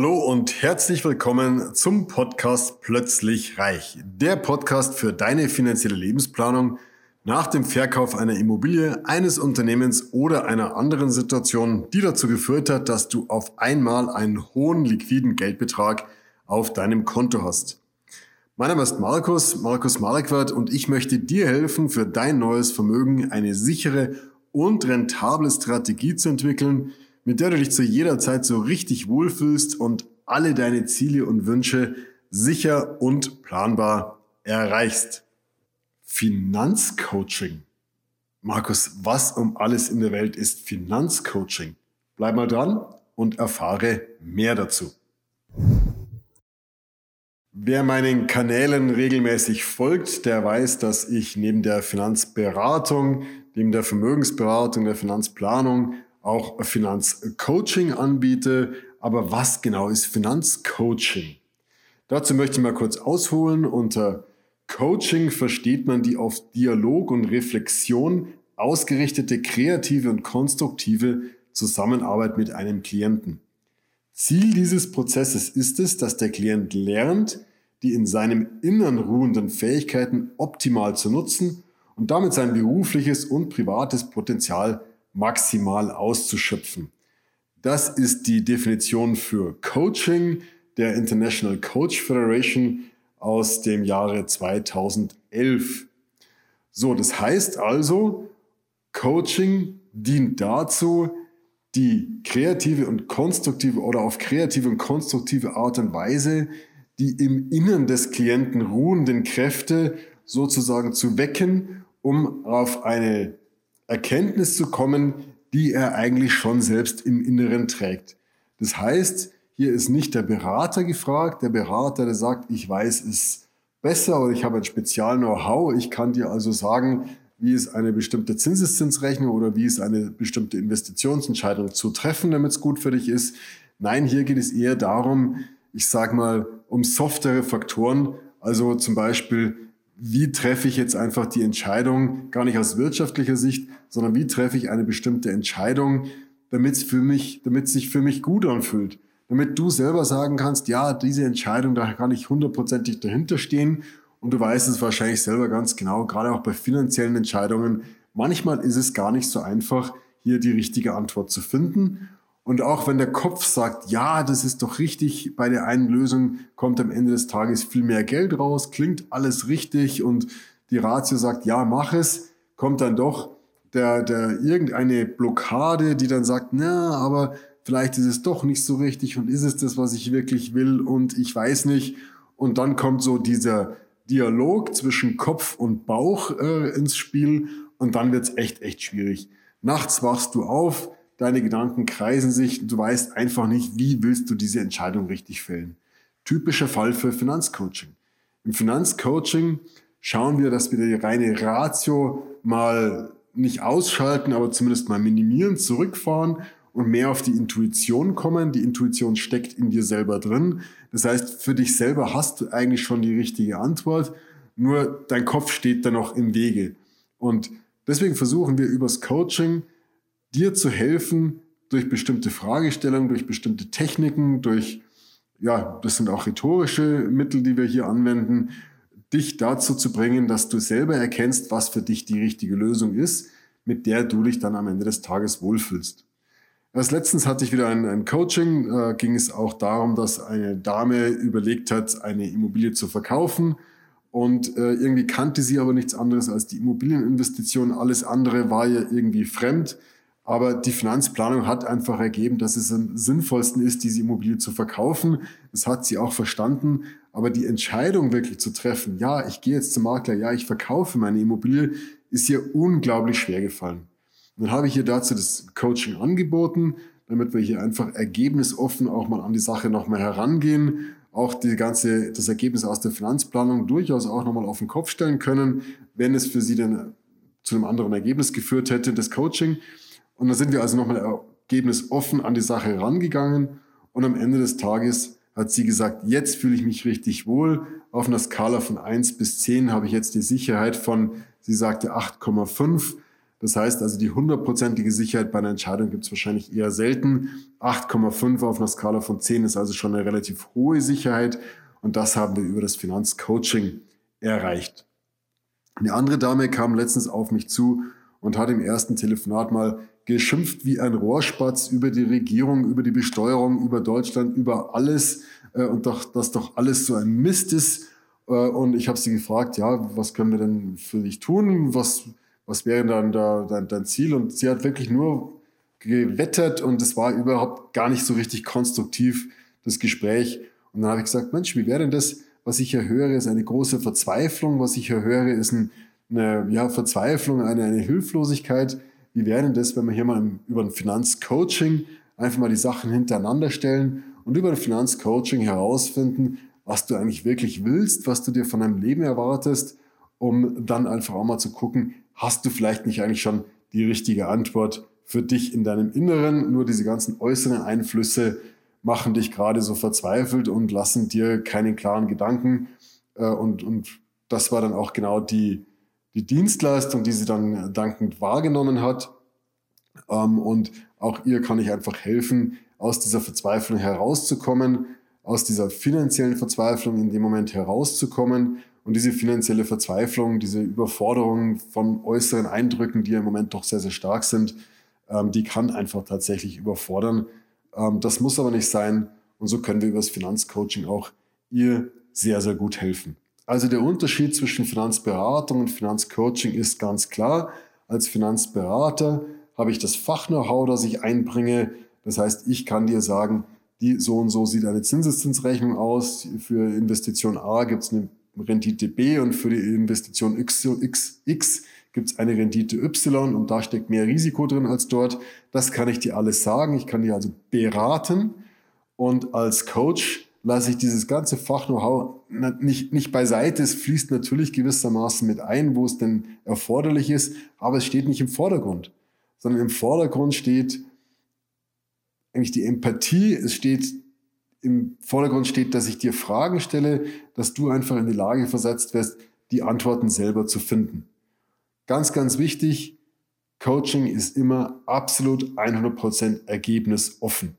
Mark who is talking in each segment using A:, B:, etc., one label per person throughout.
A: Hallo und herzlich willkommen zum Podcast Plötzlich Reich. Der Podcast für deine finanzielle Lebensplanung nach dem Verkauf einer Immobilie, eines Unternehmens oder einer anderen Situation, die dazu geführt hat, dass du auf einmal einen hohen liquiden Geldbetrag auf deinem Konto hast. Mein Name ist Markus, Markus Malekwart und ich möchte dir helfen, für dein neues Vermögen eine sichere und rentable Strategie zu entwickeln, mit der du dich zu jeder Zeit so richtig wohlfühlst und alle deine Ziele und Wünsche sicher und planbar erreichst. Finanzcoaching. Markus, was um alles in der Welt ist Finanzcoaching? Bleib mal dran und erfahre mehr dazu. Wer meinen Kanälen regelmäßig folgt, der weiß, dass ich neben der Finanzberatung, neben der Vermögensberatung, der Finanzplanung auch Finanzcoaching anbiete. Aber was genau ist Finanzcoaching? Dazu möchte ich mal kurz ausholen. Unter Coaching versteht man die auf Dialog und Reflexion ausgerichtete kreative und konstruktive Zusammenarbeit mit einem Klienten. Ziel dieses Prozesses ist es, dass der Klient lernt, die in seinem Innern ruhenden Fähigkeiten optimal zu nutzen und damit sein berufliches und privates Potenzial maximal auszuschöpfen. Das ist die Definition für Coaching der International Coach Federation aus dem Jahre 2011. So, das heißt also, Coaching dient dazu, die kreative und konstruktive oder auf kreative und konstruktive Art und Weise die im Innern des Klienten ruhenden Kräfte sozusagen zu wecken, um auf eine Erkenntnis zu kommen, die er eigentlich schon selbst im Inneren trägt. Das heißt, hier ist nicht der Berater gefragt, der Berater, der sagt, ich weiß es besser oder ich habe ein Spezial-Know-how, ich kann dir also sagen, wie ist eine bestimmte Zinseszinsrechnung oder wie ist eine bestimmte Investitionsentscheidung zu treffen, damit es gut für dich ist. Nein, hier geht es eher darum, ich sage mal, um softere Faktoren, also zum Beispiel, wie treffe ich jetzt einfach die Entscheidung, gar nicht aus wirtschaftlicher Sicht, sondern wie treffe ich eine bestimmte Entscheidung, damit es für mich, damit es sich für mich gut anfühlt. Damit du selber sagen kannst, ja, diese Entscheidung, da kann ich hundertprozentig dahinter stehen. Und du weißt es wahrscheinlich selber ganz genau, gerade auch bei finanziellen Entscheidungen. Manchmal ist es gar nicht so einfach, hier die richtige Antwort zu finden. Und auch wenn der Kopf sagt, ja, das ist doch richtig, bei der einen Lösung kommt am Ende des Tages viel mehr Geld raus, klingt alles richtig und die Ratio sagt, ja, mach es, kommt dann doch der, der irgendeine Blockade, die dann sagt, na, aber vielleicht ist es doch nicht so richtig und ist es das, was ich wirklich will und ich weiß nicht. Und dann kommt so dieser Dialog zwischen Kopf und Bauch äh, ins Spiel und dann wird's echt, echt schwierig. Nachts wachst du auf, deine Gedanken kreisen sich, du weißt einfach nicht, wie willst du diese Entscheidung richtig fällen. Typischer Fall für Finanzcoaching. Im Finanzcoaching schauen wir, dass wir die reine Ratio mal nicht ausschalten, aber zumindest mal minimieren, zurückfahren und mehr auf die Intuition kommen. Die Intuition steckt in dir selber drin. Das heißt, für dich selber hast du eigentlich schon die richtige Antwort, nur dein Kopf steht da noch im Wege. Und deswegen versuchen wir übers Coaching dir zu helfen, durch bestimmte Fragestellungen, durch bestimmte Techniken, durch, ja, das sind auch rhetorische Mittel, die wir hier anwenden, dich dazu zu bringen, dass du selber erkennst, was für dich die richtige Lösung ist, mit der du dich dann am Ende des Tages wohlfühlst. Erst letztens hatte ich wieder ein, ein Coaching, äh, ging es auch darum, dass eine Dame überlegt hat, eine Immobilie zu verkaufen und äh, irgendwie kannte sie aber nichts anderes als die Immobilieninvestition. Alles andere war ihr irgendwie fremd. Aber die Finanzplanung hat einfach ergeben, dass es am sinnvollsten ist, diese Immobilie zu verkaufen. Das hat sie auch verstanden. Aber die Entscheidung wirklich zu treffen, ja, ich gehe jetzt zum Makler, ja, ich verkaufe meine Immobilie, ist ihr unglaublich schwer gefallen. Und dann habe ich ihr dazu das Coaching angeboten, damit wir hier einfach ergebnisoffen auch mal an die Sache nochmal herangehen, auch die ganze, das Ergebnis aus der Finanzplanung durchaus auch nochmal auf den Kopf stellen können, wenn es für sie dann zu einem anderen Ergebnis geführt hätte, das Coaching. Und dann sind wir also nochmal ergebnisoffen an die Sache rangegangen. Und am Ende des Tages hat sie gesagt, jetzt fühle ich mich richtig wohl. Auf einer Skala von 1 bis 10 habe ich jetzt die Sicherheit von, sie sagte 8,5. Das heißt also, die hundertprozentige Sicherheit bei einer Entscheidung gibt es wahrscheinlich eher selten. 8,5 auf einer Skala von 10 ist also schon eine relativ hohe Sicherheit. Und das haben wir über das Finanzcoaching erreicht. Eine andere Dame kam letztens auf mich zu und hat im ersten Telefonat mal geschimpft wie ein Rohrspatz über die Regierung, über die Besteuerung, über Deutschland, über alles äh, und doch, dass doch alles so ein Mist ist. Äh, und ich habe sie gefragt, ja, was können wir denn für dich tun? Was, was wäre dann da, dein, dein Ziel? Und sie hat wirklich nur gewettert und es war überhaupt gar nicht so richtig konstruktiv, das Gespräch. Und dann habe ich gesagt, Mensch, wie wäre denn das? Was ich hier höre, ist eine große Verzweiflung. Was ich hier höre, ist ein, eine ja, Verzweiflung, eine, eine Hilflosigkeit. Wie wäre das, wenn wir hier mal über ein Finanzcoaching einfach mal die Sachen hintereinander stellen und über ein Finanzcoaching herausfinden, was du eigentlich wirklich willst, was du dir von deinem Leben erwartest, um dann einfach auch mal zu gucken, hast du vielleicht nicht eigentlich schon die richtige Antwort für dich in deinem Inneren? Nur diese ganzen äußeren Einflüsse machen dich gerade so verzweifelt und lassen dir keinen klaren Gedanken. Äh, und, und das war dann auch genau die, die Dienstleistung, die sie dann dankend wahrgenommen hat. Ähm, und auch ihr kann ich einfach helfen, aus dieser Verzweiflung herauszukommen, aus dieser finanziellen Verzweiflung in dem Moment herauszukommen. Und diese finanzielle Verzweiflung, diese Überforderung von äußeren Eindrücken, die im Moment doch sehr, sehr stark sind, ähm, die kann einfach tatsächlich überfordern. Ähm, das muss aber nicht sein. Und so können wir über das Finanzcoaching auch ihr sehr, sehr gut helfen. Also der Unterschied zwischen Finanzberatung und Finanzcoaching ist ganz klar. Als Finanzberater habe ich das Fach-Know-how, das ich einbringe. Das heißt, ich kann dir sagen, die so und so sieht eine Zinseszinsrechnung aus. Für Investition A gibt es eine Rendite B und für die Investition X, X, X gibt es eine Rendite Y und da steckt mehr Risiko drin als dort. Das kann ich dir alles sagen. Ich kann dir also beraten und als Coach lasse ich dieses ganze Fach-Know-how nicht, nicht beiseite. Es fließt natürlich gewissermaßen mit ein, wo es denn erforderlich ist, aber es steht nicht im Vordergrund, sondern im Vordergrund steht eigentlich die Empathie. Es steht im Vordergrund steht, dass ich dir Fragen stelle, dass du einfach in die Lage versetzt wirst, die Antworten selber zu finden. Ganz, ganz wichtig, Coaching ist immer absolut 100% ergebnisoffen.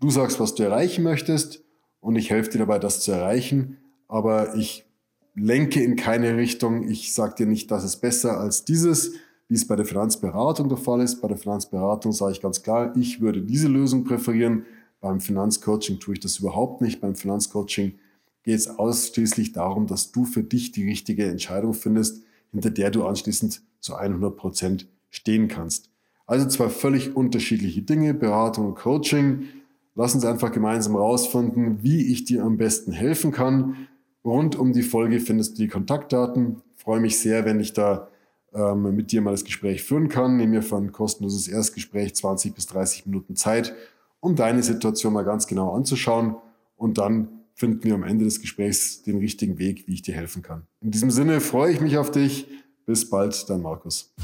A: Du sagst, was du erreichen möchtest und ich helfe dir dabei, das zu erreichen, aber ich lenke in keine Richtung. Ich sage dir nicht, das ist besser als dieses, wie es bei der Finanzberatung der Fall ist. Bei der Finanzberatung sage ich ganz klar, ich würde diese Lösung präferieren. Beim Finanzcoaching tue ich das überhaupt nicht. Beim Finanzcoaching geht es ausschließlich darum, dass du für dich die richtige Entscheidung findest hinter der du anschließend zu 100 Prozent stehen kannst. Also zwei völlig unterschiedliche Dinge, Beratung und Coaching. Lass uns einfach gemeinsam herausfinden, wie ich dir am besten helfen kann. Rund um die Folge findest du die Kontaktdaten. Ich freue mich sehr, wenn ich da ähm, mit dir mal das Gespräch führen kann. Nimm mir für ein kostenloses Erstgespräch 20 bis 30 Minuten Zeit, um deine Situation mal ganz genau anzuschauen und dann finden wir am Ende des Gesprächs den richtigen Weg, wie ich dir helfen kann. In diesem Sinne freue ich mich auf dich. Bis bald, dein Markus.